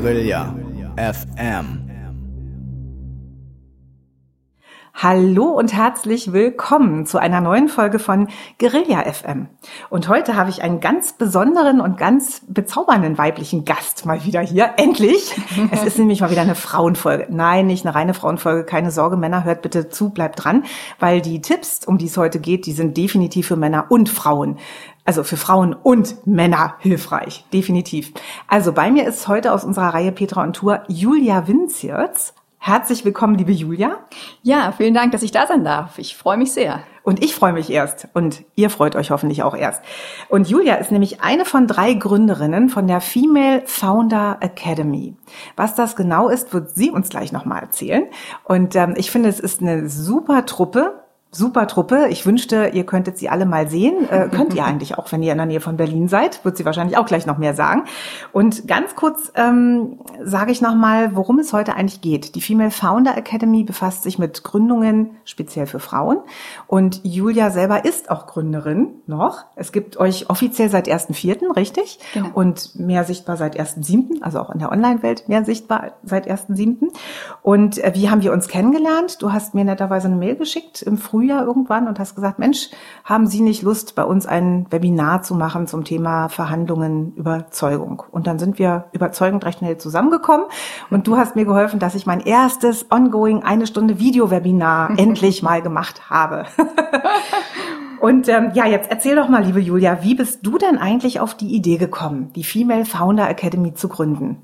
Guerilla FM. Hallo und herzlich willkommen zu einer neuen Folge von Guerilla FM. Und heute habe ich einen ganz besonderen und ganz bezaubernden weiblichen Gast mal wieder hier. Endlich! Es ist nämlich mal wieder eine Frauenfolge. Nein, nicht eine reine Frauenfolge. Keine Sorge, Männer, hört bitte zu, bleibt dran, weil die Tipps, um die es heute geht, die sind definitiv für Männer und Frauen also für Frauen und Männer hilfreich, definitiv. Also bei mir ist heute aus unserer Reihe Petra und Tour Julia Winziertz. Herzlich willkommen, liebe Julia. Ja, vielen Dank, dass ich da sein darf. Ich freue mich sehr. Und ich freue mich erst. Und ihr freut euch hoffentlich auch erst. Und Julia ist nämlich eine von drei Gründerinnen von der Female Founder Academy. Was das genau ist, wird sie uns gleich nochmal erzählen. Und ähm, ich finde, es ist eine super Truppe super Truppe. Ich wünschte, ihr könntet sie alle mal sehen. Äh, könnt ihr eigentlich auch, wenn ihr in der Nähe von Berlin seid. Wird sie wahrscheinlich auch gleich noch mehr sagen. Und ganz kurz ähm, sage ich nochmal, worum es heute eigentlich geht. Die Female Founder Academy befasst sich mit Gründungen speziell für Frauen. Und Julia selber ist auch Gründerin noch. Es gibt euch offiziell seit 1.4., richtig? Genau. Und mehr sichtbar seit 1.7., also auch in der Online-Welt mehr sichtbar seit 1.7. Und äh, wie haben wir uns kennengelernt? Du hast mir netterweise eine Mail geschickt im Frühjahr Frühjahr irgendwann und hast gesagt, Mensch, haben Sie nicht Lust, bei uns ein Webinar zu machen zum Thema Verhandlungen, Überzeugung? Und dann sind wir überzeugend recht schnell zusammengekommen und du hast mir geholfen, dass ich mein erstes ongoing eine Stunde Video-Webinar endlich mal gemacht habe. Und ähm, ja, jetzt erzähl doch mal, liebe Julia, wie bist du denn eigentlich auf die Idee gekommen, die Female Founder Academy zu gründen?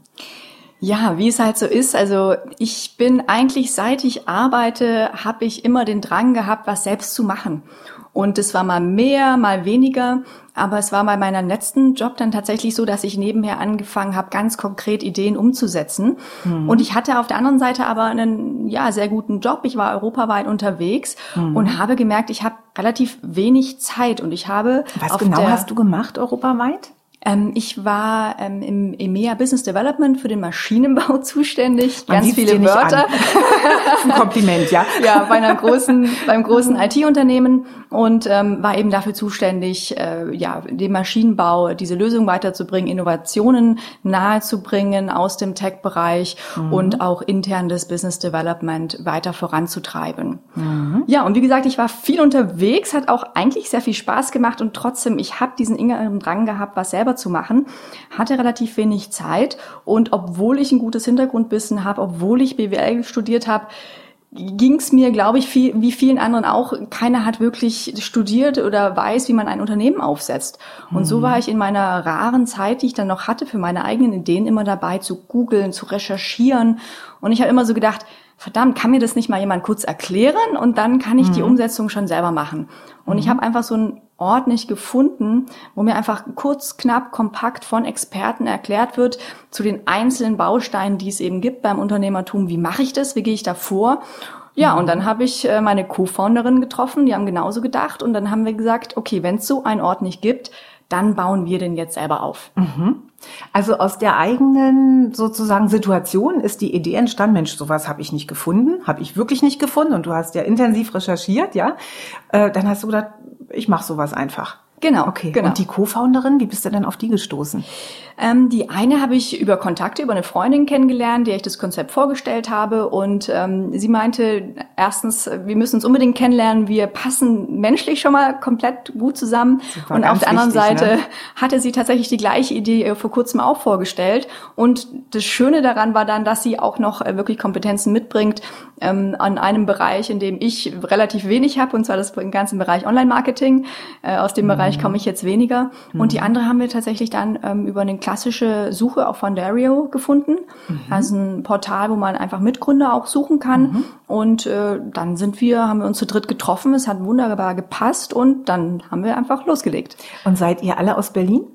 Ja, wie es halt so ist. Also ich bin eigentlich, seit ich arbeite, habe ich immer den Drang gehabt, was selbst zu machen. Und es war mal mehr, mal weniger. Aber es war bei meinem letzten Job dann tatsächlich so, dass ich nebenher angefangen habe, ganz konkret Ideen umzusetzen. Mhm. Und ich hatte auf der anderen Seite aber einen ja sehr guten Job. Ich war europaweit unterwegs mhm. und habe gemerkt, ich habe relativ wenig Zeit und ich habe was genau hast du gemacht europaweit? Ähm, ich war ähm, im EMEA Business Development für den Maschinenbau zuständig. Man Ganz viele Wörter. ein Kompliment, ja. ja, bei einer großen, beim großen IT-Unternehmen und ähm, war eben dafür zuständig, äh, ja, den Maschinenbau, diese Lösung weiterzubringen, Innovationen nahezubringen aus dem Tech-Bereich mhm. und auch intern das Business Development weiter voranzutreiben. Mhm. Ja, und wie gesagt, ich war viel unterwegs, hat auch eigentlich sehr viel Spaß gemacht und trotzdem, ich habe diesen inneren Drang gehabt, was selber zu machen, hatte relativ wenig Zeit und obwohl ich ein gutes Hintergrundwissen habe, obwohl ich BWL studiert habe, ging es mir, glaube ich, viel, wie vielen anderen auch. Keiner hat wirklich studiert oder weiß, wie man ein Unternehmen aufsetzt. Und mhm. so war ich in meiner raren Zeit, die ich dann noch hatte, für meine eigenen Ideen immer dabei zu googeln, zu recherchieren. Und ich habe immer so gedacht, verdammt, kann mir das nicht mal jemand kurz erklären und dann kann ich mhm. die Umsetzung schon selber machen. Und mhm. ich habe einfach so einen Ort nicht gefunden, wo mir einfach kurz, knapp, kompakt von Experten erklärt wird zu den einzelnen Bausteinen, die es eben gibt beim Unternehmertum. Wie mache ich das? Wie gehe ich da vor? Ja, und dann habe ich äh, meine Co-Founderin getroffen, die haben genauso gedacht und dann haben wir gesagt, okay, wenn es so einen Ort nicht gibt, dann bauen wir den jetzt selber auf. Mhm. Also aus der eigenen sozusagen Situation ist die Idee entstanden, Mensch, sowas habe ich nicht gefunden, habe ich wirklich nicht gefunden und du hast ja intensiv recherchiert, ja. Äh, dann hast du gedacht, ich mache sowas einfach. Genau. Okay. Genau. Und die Co-Founderin, wie bist du denn auf die gestoßen? Ähm, die eine habe ich über Kontakte, über eine Freundin kennengelernt, der ich das Konzept vorgestellt habe. Und ähm, sie meinte, erstens, wir müssen uns unbedingt kennenlernen, wir passen menschlich schon mal komplett gut zusammen. Super, und auf der anderen wichtig, Seite ne? hatte sie tatsächlich die gleiche Idee äh, vor kurzem auch vorgestellt. Und das Schöne daran war dann, dass sie auch noch äh, wirklich Kompetenzen mitbringt ähm, an einem Bereich, in dem ich relativ wenig habe, und zwar das im ganzen Bereich Online-Marketing. Äh, aus dem mhm. Bereich komme ich jetzt weniger. Mhm. Und die andere haben wir tatsächlich dann ähm, über einen klassische Suche auf Fondario gefunden. Mhm. Also ein Portal, wo man einfach Mitgründer auch suchen kann. Mhm. Und äh, dann sind wir, haben wir uns zu dritt getroffen. Es hat wunderbar gepasst und dann haben wir einfach losgelegt. Und seid ihr alle aus Berlin?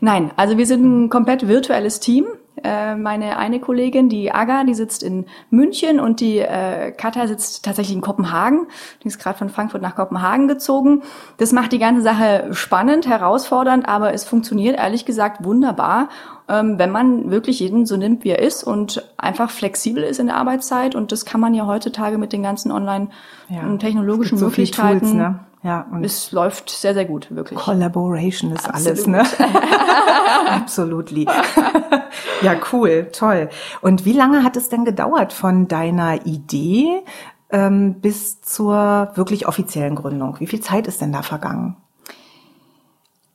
Nein, also wir sind ein komplett virtuelles Team. Äh, meine eine Kollegin, die Aga, die sitzt in München und die äh, Katha sitzt tatsächlich in Kopenhagen. Die ist gerade von Frankfurt nach Kopenhagen gezogen. Das macht die ganze Sache spannend, herausfordernd, aber es funktioniert ehrlich gesagt wunderbar, ähm, wenn man wirklich jeden so nimmt, wie er ist und einfach flexibel ist in der Arbeitszeit. Und das kann man ja heutzutage mit den ganzen online- ja. technologischen so Möglichkeiten. Tools, ne? Ja und es läuft sehr, sehr gut, wirklich. Collaboration ist Absolut. alles, ne? Absolutely. ja, cool, toll. Und wie lange hat es denn gedauert von deiner Idee ähm, bis zur wirklich offiziellen Gründung? Wie viel Zeit ist denn da vergangen?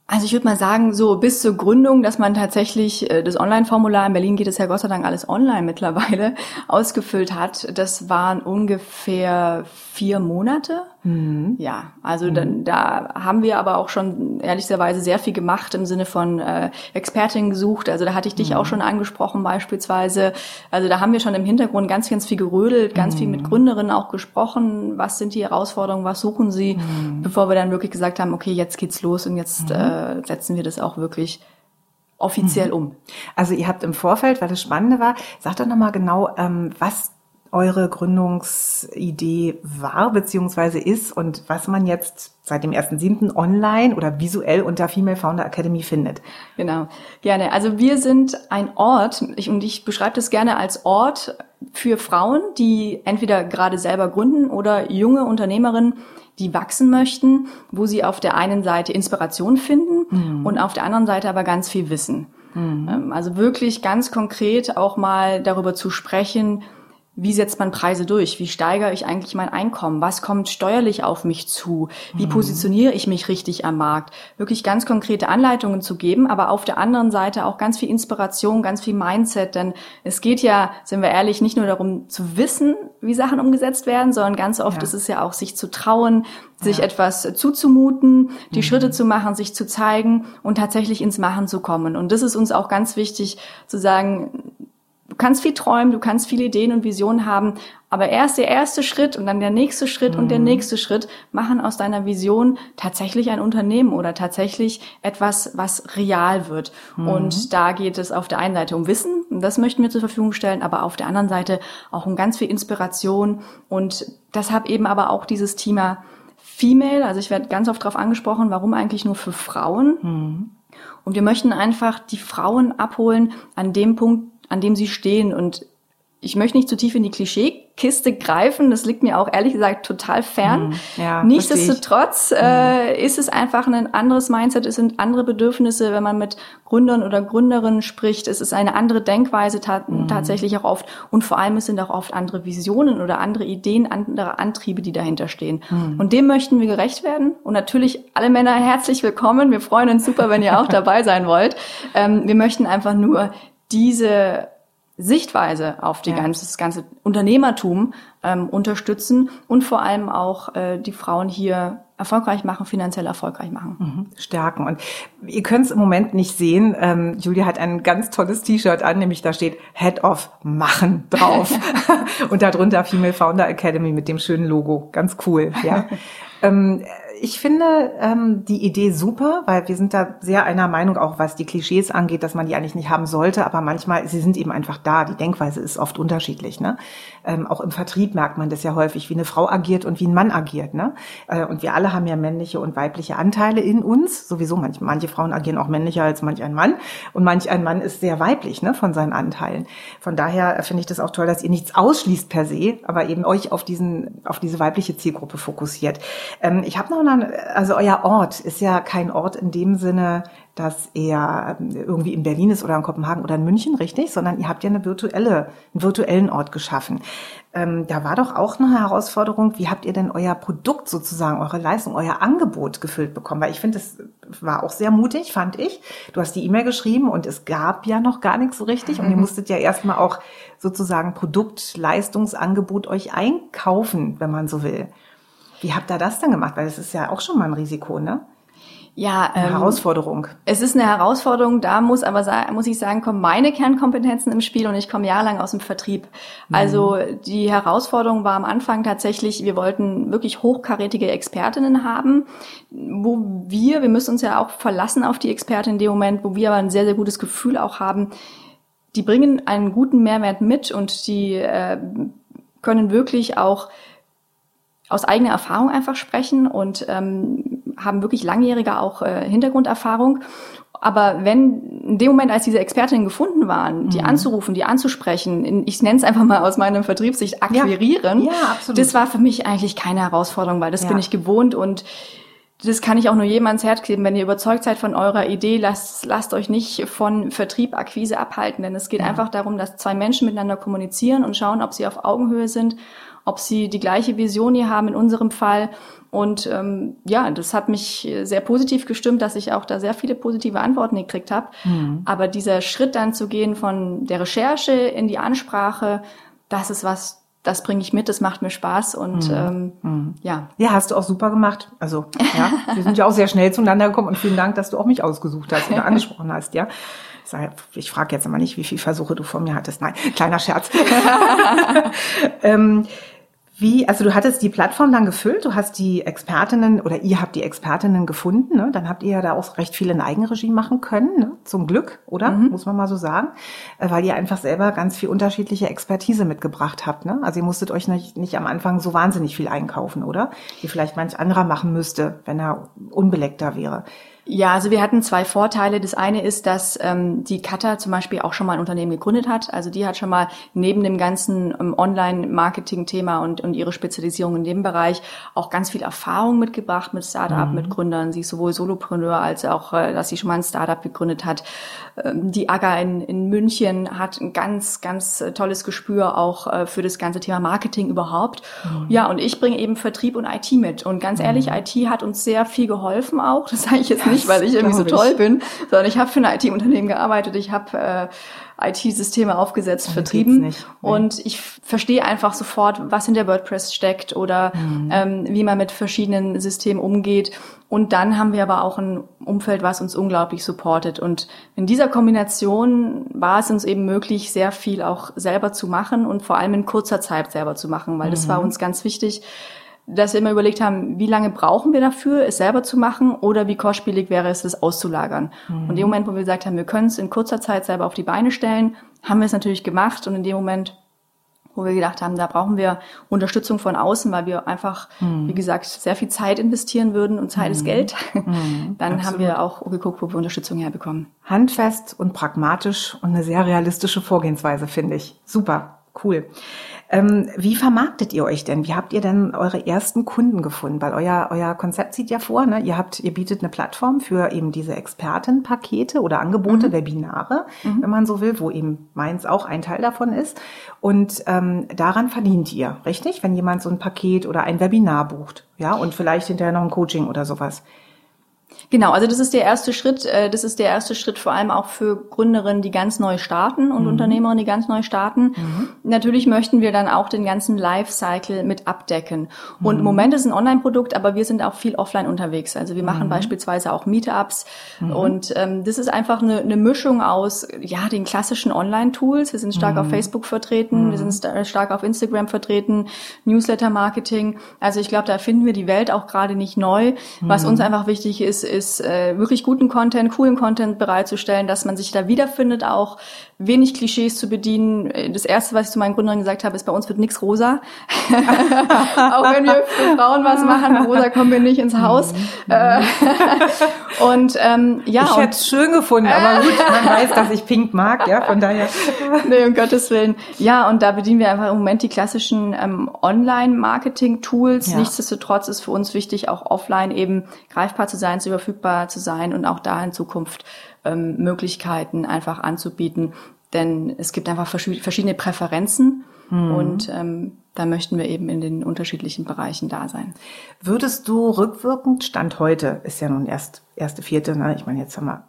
Also ich würde mal sagen, so bis zur Gründung, dass man tatsächlich äh, das Online-Formular, in Berlin geht es ja Gott sei Dank alles online mittlerweile, ausgefüllt hat, das waren ungefähr vier Monate. Mhm. Ja, also mhm. dann, da haben wir aber auch schon ehrlicherweise sehr viel gemacht im Sinne von äh, Expertin gesucht. Also da hatte ich dich mhm. auch schon angesprochen beispielsweise. Also da haben wir schon im Hintergrund ganz, ganz viel gerödelt, ganz viel mit mhm. Gründerinnen auch gesprochen. Was sind die Herausforderungen, was suchen sie, mhm. bevor wir dann wirklich gesagt haben, okay, jetzt geht's los und jetzt mhm. äh, setzen wir das auch wirklich offiziell um. Also ihr habt im Vorfeld, weil das Spannende war, sagt doch nochmal genau, ähm, was eure Gründungsidee war bzw. ist und was man jetzt seit dem 1.7. online oder visuell unter Female Founder Academy findet. Genau, gerne. Also wir sind ein Ort, ich, und ich beschreibe das gerne als Ort für Frauen, die entweder gerade selber gründen oder junge Unternehmerinnen, die wachsen möchten, wo sie auf der einen Seite Inspiration finden mhm. und auf der anderen Seite aber ganz viel Wissen. Mhm. Also wirklich ganz konkret auch mal darüber zu sprechen, wie setzt man Preise durch? Wie steigere ich eigentlich mein Einkommen? Was kommt steuerlich auf mich zu? Wie mhm. positioniere ich mich richtig am Markt? Wirklich ganz konkrete Anleitungen zu geben, aber auf der anderen Seite auch ganz viel Inspiration, ganz viel Mindset, denn es geht ja, sind wir ehrlich, nicht nur darum zu wissen, wie Sachen umgesetzt werden, sondern ganz oft ja. ist es ja auch, sich zu trauen, sich ja. etwas zuzumuten, die mhm. Schritte zu machen, sich zu zeigen und tatsächlich ins Machen zu kommen. Und das ist uns auch ganz wichtig zu sagen, kannst viel träumen, du kannst viele Ideen und Visionen haben, aber erst der erste Schritt und dann der nächste Schritt mhm. und der mhm. nächste Schritt machen aus deiner Vision tatsächlich ein Unternehmen oder tatsächlich etwas, was real wird. Mhm. Und da geht es auf der einen Seite um Wissen, und das möchten wir zur Verfügung stellen, aber auf der anderen Seite auch um ganz viel Inspiration und deshalb eben aber auch dieses Thema Female, also ich werde ganz oft darauf angesprochen, warum eigentlich nur für Frauen? Mhm. Und wir möchten einfach die Frauen abholen an dem Punkt, an dem sie stehen. Und ich möchte nicht zu tief in die Klischeekiste greifen, das liegt mir auch ehrlich gesagt total fern. Hm, ja, Nichtsdestotrotz äh, hm. ist es einfach ein anderes Mindset, es sind andere Bedürfnisse, wenn man mit Gründern oder Gründerinnen spricht, es ist eine andere Denkweise ta mhm. tatsächlich auch oft und vor allem es sind auch oft andere Visionen oder andere Ideen, andere Antriebe, die dahinter stehen. Mhm. Und dem möchten wir gerecht werden und natürlich alle Männer herzlich willkommen. Wir freuen uns super, wenn ihr auch dabei sein wollt. Ähm, wir möchten einfach nur diese Sichtweise auf die ja. ganze, das ganze Unternehmertum ähm, unterstützen und vor allem auch äh, die Frauen hier erfolgreich machen, finanziell erfolgreich machen. Mhm. Stärken. Und ihr könnt es im Moment nicht sehen. Ähm, Julia hat ein ganz tolles T-Shirt an, nämlich da steht Head of Machen drauf. und darunter Female Founder Academy mit dem schönen Logo. Ganz cool, ja. ähm, ich finde ähm, die Idee super, weil wir sind da sehr einer Meinung, auch was die Klischees angeht, dass man die eigentlich nicht haben sollte, aber manchmal, sie sind eben einfach da. Die Denkweise ist oft unterschiedlich. Ne? Ähm, auch im Vertrieb merkt man das ja häufig, wie eine Frau agiert und wie ein Mann agiert. Ne? Äh, und wir alle haben ja männliche und weibliche Anteile in uns. Sowieso, manche, manche Frauen agieren auch männlicher als manch ein Mann. Und manch ein Mann ist sehr weiblich ne, von seinen Anteilen. Von daher finde ich das auch toll, dass ihr nichts ausschließt per se, aber eben euch auf, diesen, auf diese weibliche Zielgruppe fokussiert. Ähm, ich habe noch sondern also euer Ort ist ja kein Ort in dem Sinne, dass er ähm, irgendwie in Berlin ist oder in Kopenhagen oder in München, richtig? Sondern ihr habt ja eine virtuelle, einen virtuellen Ort geschaffen. Ähm, da war doch auch eine Herausforderung, wie habt ihr denn euer Produkt sozusagen, eure Leistung, euer Angebot gefüllt bekommen? Weil ich finde, das war auch sehr mutig, fand ich. Du hast die E-Mail geschrieben und es gab ja noch gar nichts so richtig. Und ihr musstet ja erstmal auch sozusagen Produkt, Leistungsangebot euch einkaufen, wenn man so will. Wie habt ihr das denn gemacht? Weil das ist ja auch schon mal ein Risiko, ne? Ja, eine ähm, Herausforderung. Es ist eine Herausforderung, da muss aber muss ich sagen, kommen meine Kernkompetenzen im Spiel und ich komme jahrelang aus dem Vertrieb. Mhm. Also die Herausforderung war am Anfang tatsächlich, wir wollten wirklich hochkarätige Expertinnen haben, wo wir, wir müssen uns ja auch verlassen auf die Expertin in dem Moment, wo wir aber ein sehr, sehr gutes Gefühl auch haben, die bringen einen guten Mehrwert mit und die äh, können wirklich auch aus eigener Erfahrung einfach sprechen und ähm, haben wirklich langjährige auch äh, Hintergrunderfahrung. Aber wenn in dem Moment, als diese Expertinnen gefunden waren, die mhm. anzurufen, die anzusprechen, ich nenne es einfach mal aus meinem Vertriebssicht akquirieren, ja. Ja, das war für mich eigentlich keine Herausforderung, weil das ja. bin ich gewohnt und das kann ich auch nur jedem ans Herz geben. Wenn ihr überzeugt seid von eurer Idee, lasst, lasst euch nicht von Vertrieb, Akquise abhalten, denn es geht einfach darum, dass zwei Menschen miteinander kommunizieren und schauen, ob sie auf Augenhöhe sind, ob sie die gleiche Vision hier haben in unserem Fall. Und ähm, ja, das hat mich sehr positiv gestimmt, dass ich auch da sehr viele positive Antworten gekriegt habe. Mhm. Aber dieser Schritt dann zu gehen von der Recherche in die Ansprache, das ist was, das bringe ich mit, das macht mir Spaß und mhm. Ähm, mhm. ja. Ja, hast du auch super gemacht. Also ja, wir sind ja auch sehr schnell zueinander gekommen und vielen Dank, dass du auch mich ausgesucht hast oder angesprochen hast, ja. Ich frage jetzt immer nicht, wie viele Versuche du von mir hattest. Nein, kleiner Scherz. ähm, wie, also du hattest die Plattform dann gefüllt, du hast die Expertinnen oder ihr habt die Expertinnen gefunden, ne? dann habt ihr ja da auch recht viele in Eigenregie machen können, ne? zum Glück, oder? Mhm. Muss man mal so sagen, äh, weil ihr einfach selber ganz viel unterschiedliche Expertise mitgebracht habt. Ne? Also ihr musstet euch nicht, nicht am Anfang so wahnsinnig viel einkaufen, oder? Wie vielleicht manch anderer machen müsste, wenn er unbeleckter wäre. Ja, also wir hatten zwei Vorteile. Das eine ist, dass ähm, die Kata zum Beispiel auch schon mal ein Unternehmen gegründet hat. Also die hat schon mal neben dem ganzen ähm, Online-Marketing-Thema und, und ihre Spezialisierung in dem Bereich auch ganz viel Erfahrung mitgebracht mit Startup, mhm. mit Gründern. Sie ist sowohl Solopreneur als auch, äh, dass sie schon mal ein Startup gegründet hat. Ähm, die AGA in, in München hat ein ganz, ganz äh, tolles Gespür auch äh, für das ganze Thema Marketing überhaupt. Mhm. Ja, und ich bringe eben Vertrieb und IT mit. Und ganz ehrlich, mhm. IT hat uns sehr viel geholfen auch. Das sage ich jetzt nicht nicht, weil ich irgendwie so toll ich. bin, sondern ich habe für ein IT-Unternehmen gearbeitet. Ich habe äh, IT-Systeme aufgesetzt, vertrieben. Nicht, nee. Und ich verstehe einfach sofort, was hinter WordPress steckt oder mhm. ähm, wie man mit verschiedenen Systemen umgeht. Und dann haben wir aber auch ein Umfeld, was uns unglaublich supportet. Und in dieser Kombination war es uns eben möglich, sehr viel auch selber zu machen und vor allem in kurzer Zeit selber zu machen, weil mhm. das war mhm. uns ganz wichtig dass wir immer überlegt haben, wie lange brauchen wir dafür, es selber zu machen oder wie kostspielig wäre es, das auszulagern. Mhm. Und in dem Moment, wo wir gesagt haben, wir können es in kurzer Zeit selber auf die Beine stellen, haben wir es natürlich gemacht und in dem Moment, wo wir gedacht haben, da brauchen wir Unterstützung von außen, weil wir einfach, mhm. wie gesagt, sehr viel Zeit investieren würden und Zeit mhm. ist Geld, mhm. dann Absolut. haben wir auch geguckt, wo wir Unterstützung herbekommen. Handfest und pragmatisch und eine sehr realistische Vorgehensweise, finde ich. Super, cool. Ähm, wie vermarktet ihr euch denn? Wie habt ihr denn eure ersten Kunden gefunden? Weil euer, euer Konzept sieht ja vor, ne? ihr habt, ihr bietet eine Plattform für eben diese Expertenpakete oder Angebote, mhm. Webinare, mhm. wenn man so will, wo eben meins auch ein Teil davon ist. Und ähm, daran verdient ihr, richtig? Wenn jemand so ein Paket oder ein Webinar bucht, ja, und vielleicht hinterher noch ein Coaching oder sowas. Genau, also das ist der erste Schritt. Äh, das ist der erste Schritt vor allem auch für Gründerinnen, die ganz neu starten und mhm. Unternehmerinnen, die ganz neu starten. Mhm. Natürlich möchten wir dann auch den ganzen Lifecycle mit abdecken. Und mhm. im Moment ist ein Online-Produkt, aber wir sind auch viel offline unterwegs. Also wir machen mhm. beispielsweise auch Meetups mhm. und ähm, das ist einfach eine, eine, Mischung aus ja den klassischen Online-Tools. Wir sind stark auf mhm. Facebook vertreten, wir sind stark auf Instagram vertreten, Newsletter-Marketing. Also ich glaube, da finden wir die Welt auch gerade nicht neu. Was uns einfach wichtig ist ist äh, wirklich guten Content, coolen Content bereitzustellen, dass man sich da wiederfindet, auch wenig Klischees zu bedienen. Das erste, was ich zu meinen Gründern gesagt habe, ist, bei uns wird nichts rosa. auch wenn wir für Frauen was machen, rosa kommen wir nicht ins Haus. Mhm. Äh, und ähm, ja. Ich hätte es schön gefunden, aber gut, man weiß, dass ich Pink mag, ja, von daher. nee, um Gottes Willen. Ja, und da bedienen wir einfach im Moment die klassischen ähm, Online-Marketing-Tools. Ja. Nichtsdestotrotz ist für uns wichtig, auch offline eben greifbar zu sein, zu verfügbar zu sein und auch da in Zukunft ähm, Möglichkeiten einfach anzubieten. Denn es gibt einfach verschiedene Präferenzen mhm. und ähm, da möchten wir eben in den unterschiedlichen Bereichen da sein. Würdest du rückwirkend, Stand heute, ist ja nun erst erste, vierte, ne? ich meine jetzt haben wir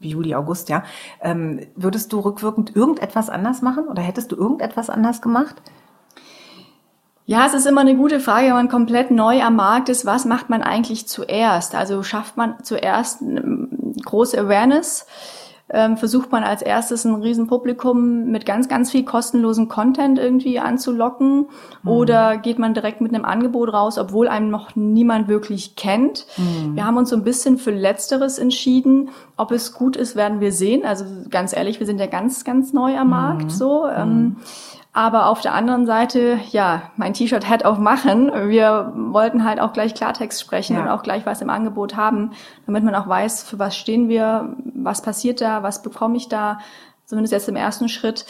Juli, August, ja, ähm, würdest du rückwirkend irgendetwas anders machen oder hättest du irgendetwas anders gemacht? Ja, es ist immer eine gute Frage, wenn man komplett neu am Markt ist, was macht man eigentlich zuerst? Also schafft man zuerst große Awareness? Ähm, versucht man als erstes ein Riesenpublikum mit ganz, ganz viel kostenlosen Content irgendwie anzulocken? Mhm. Oder geht man direkt mit einem Angebot raus, obwohl einem noch niemand wirklich kennt? Mhm. Wir haben uns so ein bisschen für Letzteres entschieden. Ob es gut ist, werden wir sehen. Also ganz ehrlich, wir sind ja ganz, ganz neu am Markt, mhm. so. Ähm, Aber auf der anderen Seite, ja, mein T-Shirt hat auch machen. Wir wollten halt auch gleich Klartext sprechen ja. und auch gleich was im Angebot haben, damit man auch weiß, für was stehen wir, was passiert da, was bekomme ich da, zumindest jetzt im ersten Schritt.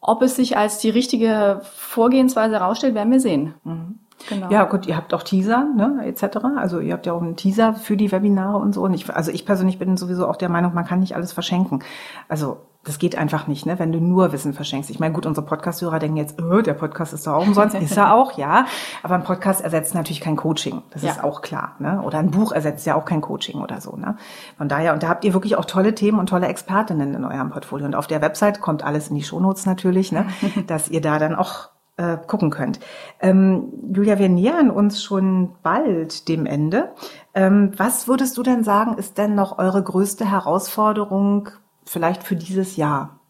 Ob es sich als die richtige Vorgehensweise herausstellt, werden wir sehen. Mhm. Genau. Ja, gut, ihr habt auch Teaser, ne, etc. Also ihr habt ja auch einen Teaser für die Webinare und so. Und ich, also ich persönlich bin sowieso auch der Meinung, man kann nicht alles verschenken. Also das geht einfach nicht, ne, wenn du nur Wissen verschenkst. Ich meine, gut, unsere Podcast-Hörer denken jetzt, oh, der Podcast ist doch auch umsonst. ist er auch, ja. Aber ein Podcast ersetzt natürlich kein Coaching. Das ja. ist auch klar, ne? Oder ein Buch ersetzt ja auch kein Coaching oder so, ne? Von daher, und da habt ihr wirklich auch tolle Themen und tolle Expertinnen in eurem Portfolio. Und auf der Website kommt alles in die Shownotes natürlich, ne? dass ihr da dann auch äh, gucken könnt. Ähm, Julia, wir nähern uns schon bald dem Ende. Ähm, was würdest du denn sagen, ist denn noch eure größte Herausforderung vielleicht für dieses Jahr?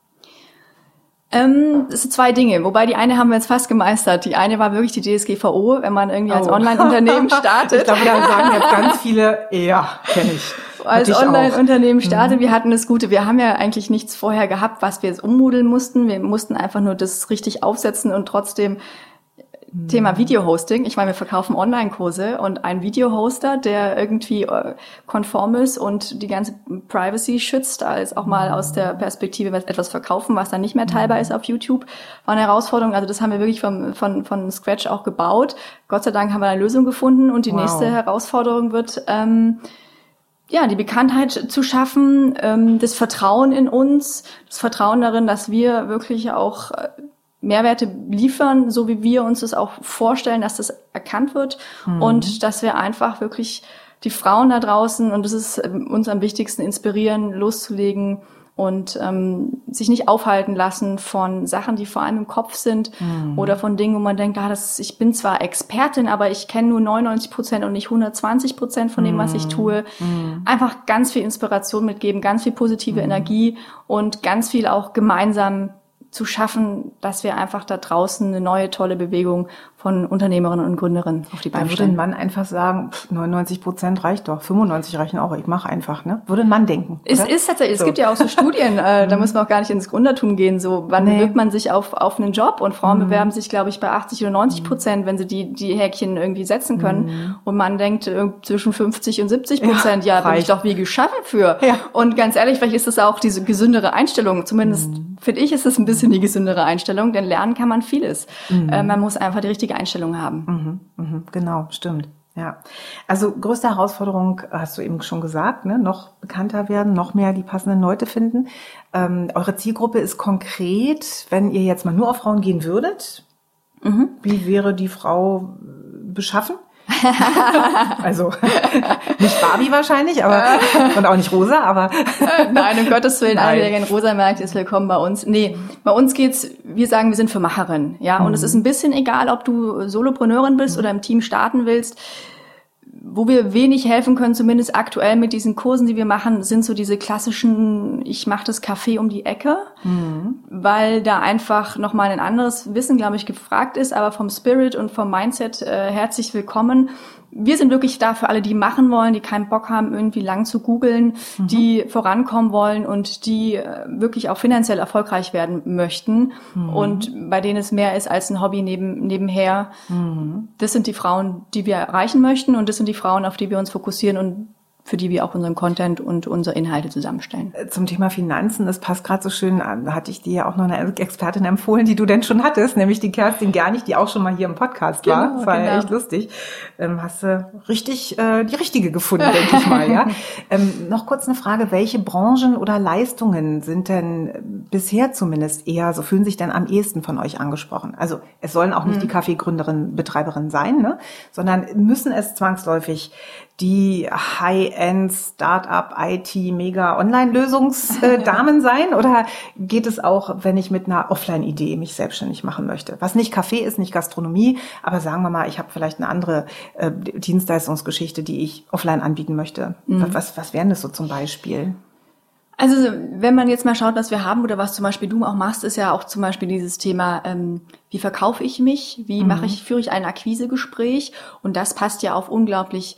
Ähm, das sind zwei Dinge, wobei die eine haben wir jetzt fast gemeistert. Die eine war wirklich die DSGVO, wenn man irgendwie als oh. Online-Unternehmen startet. ich glaube, da sagen jetzt ganz viele, ja, kenne ich als Online-Unternehmen startet. Mhm. Wir hatten das Gute, wir haben ja eigentlich nichts vorher gehabt, was wir jetzt ummodeln mussten. Wir mussten einfach nur das richtig aufsetzen und trotzdem. Thema Video-Hosting. Ich meine, wir verkaufen Online-Kurse und ein Video-Hoster, der irgendwie äh, konform ist und die ganze Privacy schützt, als auch mal aus der Perspektive etwas verkaufen, was dann nicht mehr teilbar ist auf YouTube, war eine Herausforderung. Also das haben wir wirklich von, von, von Scratch auch gebaut. Gott sei Dank haben wir eine Lösung gefunden und die wow. nächste Herausforderung wird, ähm, ja, die Bekanntheit zu schaffen, ähm, das Vertrauen in uns, das Vertrauen darin, dass wir wirklich auch äh, Mehrwerte liefern, so wie wir uns das auch vorstellen, dass das erkannt wird mhm. und dass wir einfach wirklich die Frauen da draußen, und das ist ähm, uns am wichtigsten, inspirieren, loszulegen, und ähm, sich nicht aufhalten lassen von Sachen, die vor allem im Kopf sind mhm. oder von Dingen, wo man denkt, ah, das, ich bin zwar Expertin, aber ich kenne nur 99 Prozent und nicht 120 Prozent von dem, was ich mhm. tue. Mhm. Einfach ganz viel Inspiration mitgeben, ganz viel positive mhm. Energie und ganz viel auch gemeinsam zu schaffen, dass wir einfach da draußen eine neue tolle Bewegung von Unternehmerinnen und Gründerinnen auf die Beine stellen. Würde ein Mann einfach sagen, 99 Prozent reicht doch, 95 reichen auch, ich mache einfach, ne? Würde ein Mann denken. Es oder? ist tatsächlich, so. es gibt ja auch so Studien, äh, da muss man auch gar nicht ins Gründertum gehen, so wann nee. bewirbt man sich auf, auf einen Job und Frauen mhm. bewerben sich, glaube ich, bei 80 oder 90 Prozent, wenn sie die, die Häkchen irgendwie setzen können mhm. und man denkt äh, zwischen 50 und 70 Prozent, ja, ja bin ich doch wie geschaffen für. Ja. Und ganz ehrlich, vielleicht ist das auch diese gesündere Einstellung, zumindest mhm. Finde ich, ist es ein bisschen die gesündere Einstellung, denn lernen kann man vieles. Mhm. Äh, man muss einfach die richtige Einstellung haben. Mhm, mhm, genau, stimmt. Ja, also größte Herausforderung hast du eben schon gesagt, ne? noch bekannter werden, noch mehr die passenden Leute finden. Ähm, eure Zielgruppe ist konkret, wenn ihr jetzt mal nur auf Frauen gehen würdet. Mhm. Wie wäre die Frau beschaffen? also nicht Barbie wahrscheinlich, aber und auch nicht Rosa, aber nein, um Gottes Willen, alle, der gerne Rosa merkt, ist willkommen bei uns. Nee, bei uns geht's, wir sagen, wir sind für Macherin, ja, und es mhm. ist ein bisschen egal, ob du Solopreneurin bist mhm. oder im Team starten willst wo wir wenig helfen können, zumindest aktuell mit diesen Kursen, die wir machen, sind so diese klassischen, ich mache das Café um die Ecke, mhm. Weil da einfach nochmal ein anderes Wissen, glaube ich, gefragt ist, aber vom Spirit und vom Mindset äh, herzlich willkommen wir sind wirklich da für alle, die machen wollen, die keinen Bock haben, irgendwie lang zu googeln, mhm. die vorankommen wollen und die äh, wirklich auch finanziell erfolgreich werden möchten mhm. und bei denen es mehr ist als ein Hobby neben, nebenher. Mhm. Das sind die Frauen, die wir erreichen möchten und das sind die Frauen, auf die wir uns fokussieren und für die wir auch unseren Content und unsere Inhalte zusammenstellen. Äh, zum Thema Finanzen, das passt gerade so schön Da hatte ich dir ja auch noch eine Expertin empfohlen, die du denn schon hattest, nämlich die Kerstin Gernig, die auch schon mal hier im Podcast genau, war. Das war genau. ja echt lustig. Ähm, hast du richtig äh, die richtige gefunden, denke ich mal. Ja. Ähm, noch kurz eine Frage, welche Branchen oder Leistungen sind denn bisher zumindest eher, so fühlen sich denn am ehesten von euch angesprochen? Also es sollen auch nicht mhm. die Kaffeegründerin, Betreiberin sein, ne? sondern müssen es zwangsläufig die High-End Startup IT Mega Online Lösungsdamen sein oder geht es auch, wenn ich mit einer Offline Idee mich selbstständig machen möchte? Was nicht Kaffee ist, nicht Gastronomie, aber sagen wir mal, ich habe vielleicht eine andere äh, Dienstleistungsgeschichte, die ich offline anbieten möchte. Mhm. Was was wären das so zum Beispiel? Also wenn man jetzt mal schaut, was wir haben oder was zum Beispiel du auch machst, ist ja auch zum Beispiel dieses Thema, ähm, wie verkaufe ich mich, wie mhm. mache ich, führe ich ein Akquisegespräch und das passt ja auf unglaublich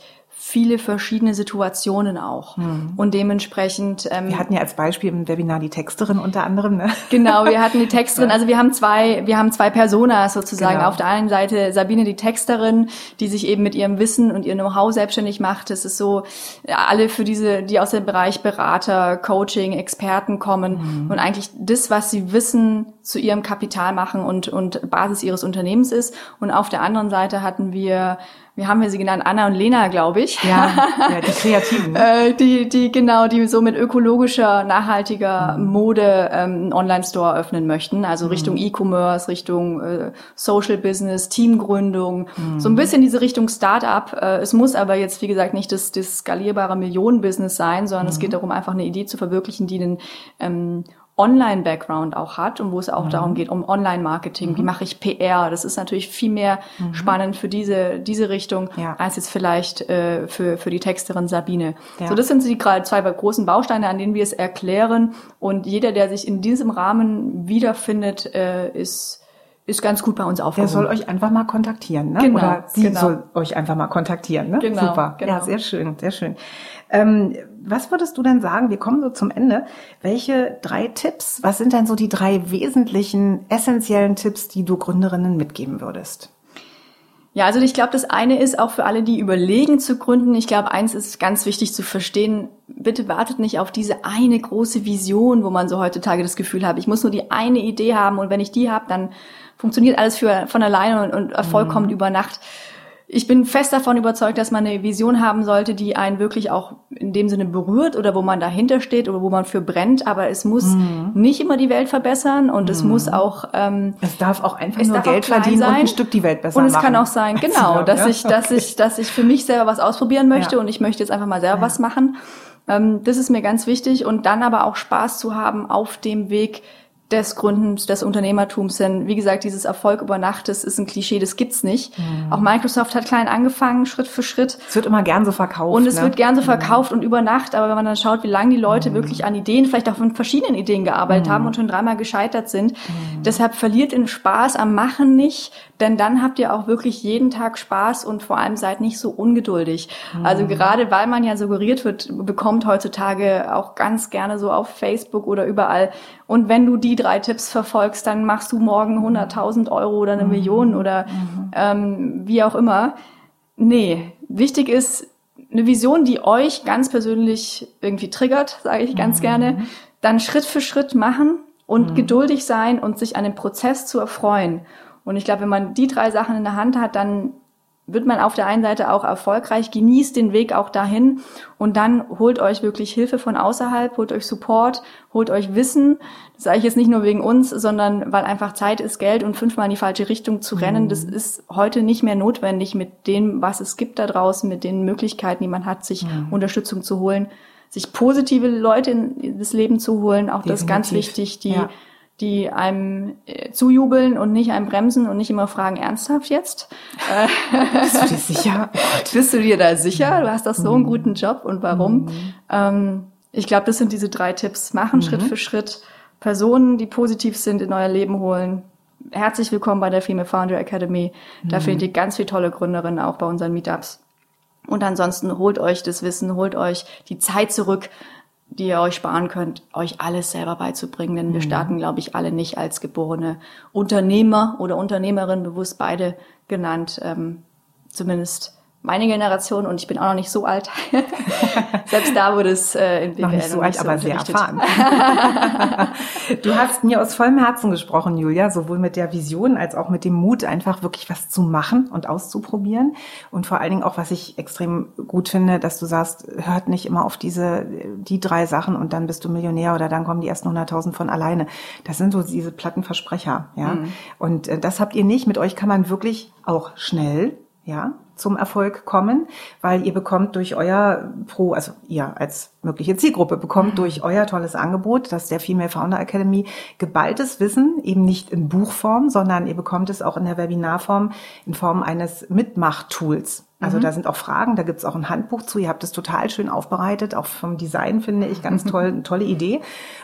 viele verschiedene Situationen auch. Mhm. Und dementsprechend. Ähm, wir hatten ja als Beispiel im Webinar die Texterin unter anderem. Ne? Genau, wir hatten die Texterin. Also wir haben zwei, wir haben zwei Personas sozusagen. Genau. Auf der einen Seite Sabine, die Texterin, die sich eben mit ihrem Wissen und ihr Know-how selbstständig macht. Es ist so, alle für diese, die aus dem Bereich Berater, Coaching, Experten kommen mhm. und eigentlich das, was sie wissen, zu ihrem Kapital machen und, und Basis ihres Unternehmens ist. Und auf der anderen Seite hatten wir wie haben wir sie genannt? Anna und Lena, glaube ich. Ja, ja die Kreativen. Ne? Äh, die, die, genau, die so mit ökologischer, nachhaltiger mhm. Mode ähm, einen Online-Store öffnen möchten. Also mhm. Richtung E-Commerce, Richtung äh, Social Business, Teamgründung. Mhm. So ein bisschen diese Richtung Start-up. Äh, es muss aber jetzt, wie gesagt, nicht das, das skalierbare Millionen-Business sein, sondern es mhm. geht darum, einfach eine Idee zu verwirklichen, die den ähm, Online-Background auch hat und wo es auch mhm. darum geht, um Online-Marketing. Mhm. Wie mache ich PR? Das ist natürlich viel mehr mhm. spannend für diese, diese Richtung ja. als jetzt vielleicht äh, für, für die Texterin Sabine. Ja. So, das sind die gerade zwei großen Bausteine, an denen wir es erklären. Und jeder, der sich in diesem Rahmen wiederfindet, äh, ist ist ganz gut bei uns aufgehoben. Der soll euch einfach mal kontaktieren, ne? Genau, Oder sie genau. soll euch einfach mal kontaktieren, ne? Genau, Super. Genau. Ja, sehr schön, sehr schön. Ähm, was würdest du denn sagen? Wir kommen so zum Ende. Welche drei Tipps, was sind denn so die drei wesentlichen, essentiellen Tipps, die du Gründerinnen mitgeben würdest? Ja, also ich glaube, das eine ist auch für alle, die überlegen zu gründen. Ich glaube, eins ist ganz wichtig zu verstehen. Bitte wartet nicht auf diese eine große Vision, wo man so heutzutage das Gefühl hat, ich muss nur die eine Idee haben und wenn ich die habe, dann funktioniert alles für, von alleine und, und Erfolg mhm. über Nacht ich bin fest davon überzeugt, dass man eine Vision haben sollte, die einen wirklich auch in dem Sinne berührt oder wo man dahinter steht oder wo man für brennt. Aber es muss mhm. nicht immer die Welt verbessern und mhm. es muss auch ähm, es darf auch einfach nur Geld verdienen sein. und ein Stück die Welt besser machen. Und es kann auch sein, genau, dass ich, dass ich, dass ich für mich selber was ausprobieren möchte ja. und ich möchte jetzt einfach mal selber ja. was machen. Ähm, das ist mir ganz wichtig und dann aber auch Spaß zu haben auf dem Weg des Gründens des Unternehmertums. Denn wie gesagt, dieses Erfolg über Nacht, das ist ein Klischee, das gibt's nicht. Mhm. Auch Microsoft hat klein angefangen, Schritt für Schritt. Es wird immer gern so verkauft. Und es ne? wird gern so mhm. verkauft mhm. und über Nacht. Aber wenn man dann schaut, wie lange die Leute mhm. wirklich an Ideen, vielleicht auch von verschiedenen Ideen gearbeitet mhm. haben und schon dreimal gescheitert sind, mhm. deshalb verliert den Spaß am Machen nicht, denn dann habt ihr auch wirklich jeden Tag Spaß und vor allem seid nicht so ungeduldig. Also gerade weil man ja suggeriert wird, bekommt heutzutage auch ganz gerne so auf Facebook oder überall. Und wenn du die drei Tipps verfolgst, dann machst du morgen 100.000 Euro oder eine mhm. Million oder mhm. ähm, wie auch immer. Nee, wichtig ist eine Vision, die euch ganz persönlich irgendwie triggert, sage ich ganz mhm. gerne. Dann Schritt für Schritt machen und mhm. geduldig sein und sich an dem Prozess zu erfreuen. Und ich glaube, wenn man die drei Sachen in der Hand hat, dann wird man auf der einen Seite auch erfolgreich, genießt den Weg auch dahin und dann holt euch wirklich Hilfe von außerhalb, holt euch Support, holt euch Wissen. Das sage ich jetzt nicht nur wegen uns, sondern weil einfach Zeit ist Geld und fünfmal in die falsche Richtung zu rennen, mhm. das ist heute nicht mehr notwendig mit dem, was es gibt da draußen, mit den Möglichkeiten, die man hat, sich mhm. Unterstützung zu holen, sich positive Leute in das Leben zu holen, auch Definitiv. das ist ganz wichtig, die ja die einem äh, zujubeln und nicht einem bremsen und nicht immer fragen, ernsthaft jetzt? Bist du dir sicher? Bist du dir da sicher? Du hast doch so einen mhm. guten Job und warum? Mhm. Ähm, ich glaube, das sind diese drei Tipps. Machen mhm. Schritt für Schritt. Personen, die positiv sind, in euer Leben holen. Herzlich willkommen bei der Female Founder Academy. Da mhm. findet ihr ganz viele tolle Gründerinnen auch bei unseren Meetups. Und ansonsten holt euch das Wissen, holt euch die Zeit zurück, die ihr euch sparen könnt, euch alles selber beizubringen. Denn wir mhm. starten, glaube ich, alle nicht als geborene Unternehmer oder Unternehmerin, bewusst beide genannt. Ähm, zumindest meine Generation und ich bin auch noch nicht so alt. Selbst da wurde es äh, in BWL noch nicht so alt, so aber sehr erfahren. du hast mir aus vollem Herzen gesprochen, Julia, sowohl mit der Vision als auch mit dem Mut, einfach wirklich was zu machen und auszuprobieren. Und vor allen Dingen auch, was ich extrem gut finde, dass du sagst, hört nicht immer auf diese, die drei Sachen und dann bist du Millionär oder dann kommen die ersten 100.000 von alleine. Das sind so diese Plattenversprecher, ja. Mhm. Und äh, das habt ihr nicht. Mit euch kann man wirklich auch schnell ja, zum Erfolg kommen, weil ihr bekommt durch euer Pro, also ihr als mögliche Zielgruppe bekommt mhm. durch euer tolles Angebot, das der Female Founder Academy, geballtes Wissen, eben nicht in Buchform, sondern ihr bekommt es auch in der Webinarform in Form eines Mitmachtools. Also mhm. da sind auch Fragen, da gibt's auch ein Handbuch zu. Ihr habt es total schön aufbereitet, auch vom Design finde ich ganz toll, eine tolle Idee.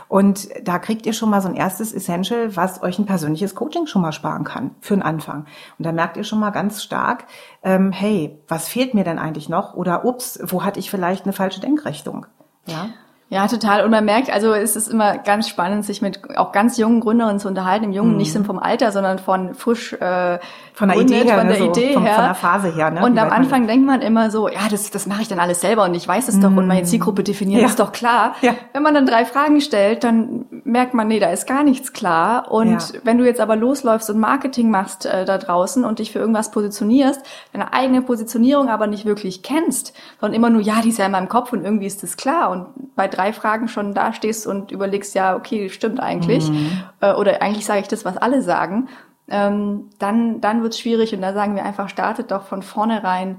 Und da kriegt ihr schon mal so ein erstes Essential, was euch ein persönliches Coaching schon mal sparen kann für den Anfang. Und da merkt ihr schon mal ganz stark, ähm, hey, was fehlt mir denn eigentlich noch? Oder ups, wo hatte ich vielleicht eine falsche Denkrichtung? Ja. Ja, total. Und man merkt, also es ist immer ganz spannend, sich mit auch ganz jungen Gründerinnen zu unterhalten. Im Jungen mhm. nicht sind vom Alter, sondern von frisch äh, von der Idee her, von der ne, Idee so, her, von, der Phase her. Ne? Und am Anfang man denkt man immer so, ja, das, das mache ich dann alles selber und ich weiß es mhm. doch und meine Zielgruppe definiert ja. ist doch klar. Ja. Wenn man dann drei Fragen stellt, dann merkt man, nee, da ist gar nichts klar. Und ja. wenn du jetzt aber losläufst und Marketing machst äh, da draußen und dich für irgendwas positionierst, deine eigene Positionierung aber nicht wirklich kennst, sondern immer nur, ja, die ist ja in meinem Kopf und irgendwie ist das klar. Und bei drei Fragen schon da stehst und überlegst, ja, okay, stimmt eigentlich. Mhm. Äh, oder eigentlich sage ich das, was alle sagen. Ähm, dann dann wird es schwierig und da sagen wir einfach, startet doch von vornherein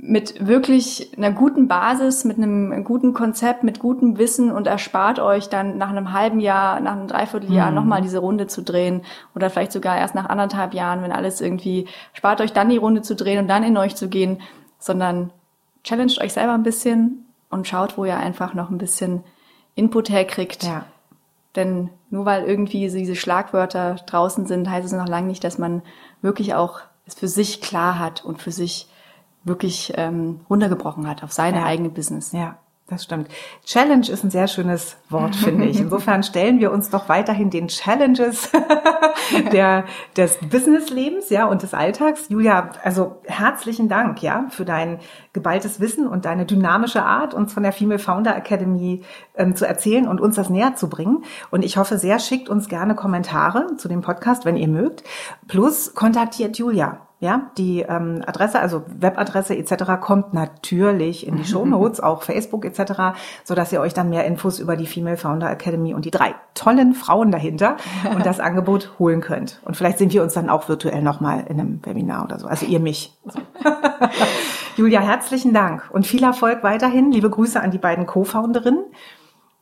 mit wirklich einer guten Basis, mit einem guten Konzept, mit gutem Wissen und erspart euch dann nach einem halben Jahr, nach einem Dreivierteljahr mhm. nochmal diese Runde zu drehen oder vielleicht sogar erst nach anderthalb Jahren, wenn alles irgendwie, spart euch dann die Runde zu drehen und dann in euch zu gehen, sondern challenged euch selber ein bisschen und schaut, wo ihr einfach noch ein bisschen Input herkriegt. Ja. Denn nur weil irgendwie diese Schlagwörter draußen sind, heißt es noch lange nicht, dass man wirklich auch es für sich klar hat und für sich wirklich ähm, runtergebrochen hat auf seine ja. eigene Business. Ja. Das stimmt. Challenge ist ein sehr schönes Wort, finde ich. Insofern stellen wir uns doch weiterhin den Challenges der, des Businesslebens, ja, und des Alltags. Julia, also herzlichen Dank, ja, für dein geballtes Wissen und deine dynamische Art, uns von der Female Founder Academy ähm, zu erzählen und uns das näher zu bringen. Und ich hoffe sehr, schickt uns gerne Kommentare zu dem Podcast, wenn ihr mögt. Plus kontaktiert Julia. Ja, die ähm, Adresse, also Webadresse etc. kommt natürlich in die Show Notes, auch Facebook etc., so dass ihr euch dann mehr Infos über die Female Founder Academy und die drei tollen Frauen dahinter und das Angebot holen könnt. Und vielleicht sehen wir uns dann auch virtuell nochmal in einem Webinar oder so. Also ihr mich. Julia, herzlichen Dank und viel Erfolg weiterhin. Liebe Grüße an die beiden Co-Founderinnen.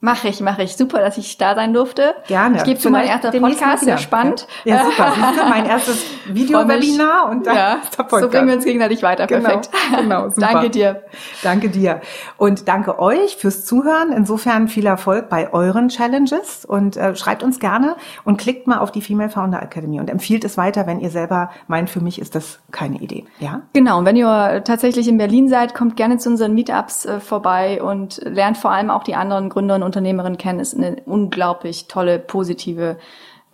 Mache ich, mache ich. Super, dass ich da sein durfte. Gerne. Ich gebe zu mein erster Podcast, sehr spannend. Ja, super. Mein erstes Video-Webinar und dann ja, der Podcast. So bringen wir uns gegenseitig weiter. Genau, Perfekt. Genau, super. danke dir. Danke dir. Und danke euch fürs Zuhören. Insofern viel Erfolg bei euren Challenges und äh, schreibt uns gerne und klickt mal auf die Female Founder Academy und empfiehlt es weiter, wenn ihr selber meint, für mich ist das keine Idee. Ja? Genau. Und wenn ihr tatsächlich in Berlin seid, kommt gerne zu unseren Meetups äh, vorbei und lernt vor allem auch die anderen Gründer und Unternehmerin kennen, ist eine unglaublich tolle, positive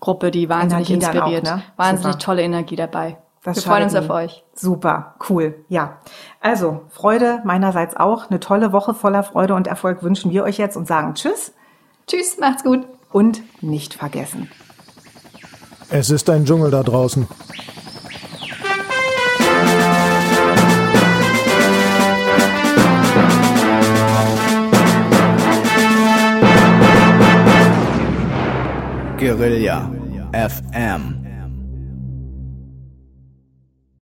Gruppe, die wahnsinnig Energie inspiriert. Auch, ne? Wahnsinnig Super. tolle Energie dabei. Das Wir freuen uns auf euch. Super, cool, ja. Also, Freude meinerseits auch. Eine tolle Woche voller Freude und Erfolg wünschen wir euch jetzt und sagen Tschüss. Tschüss, macht's gut. Und nicht vergessen. Es ist ein Dschungel da draußen. Guerilla FM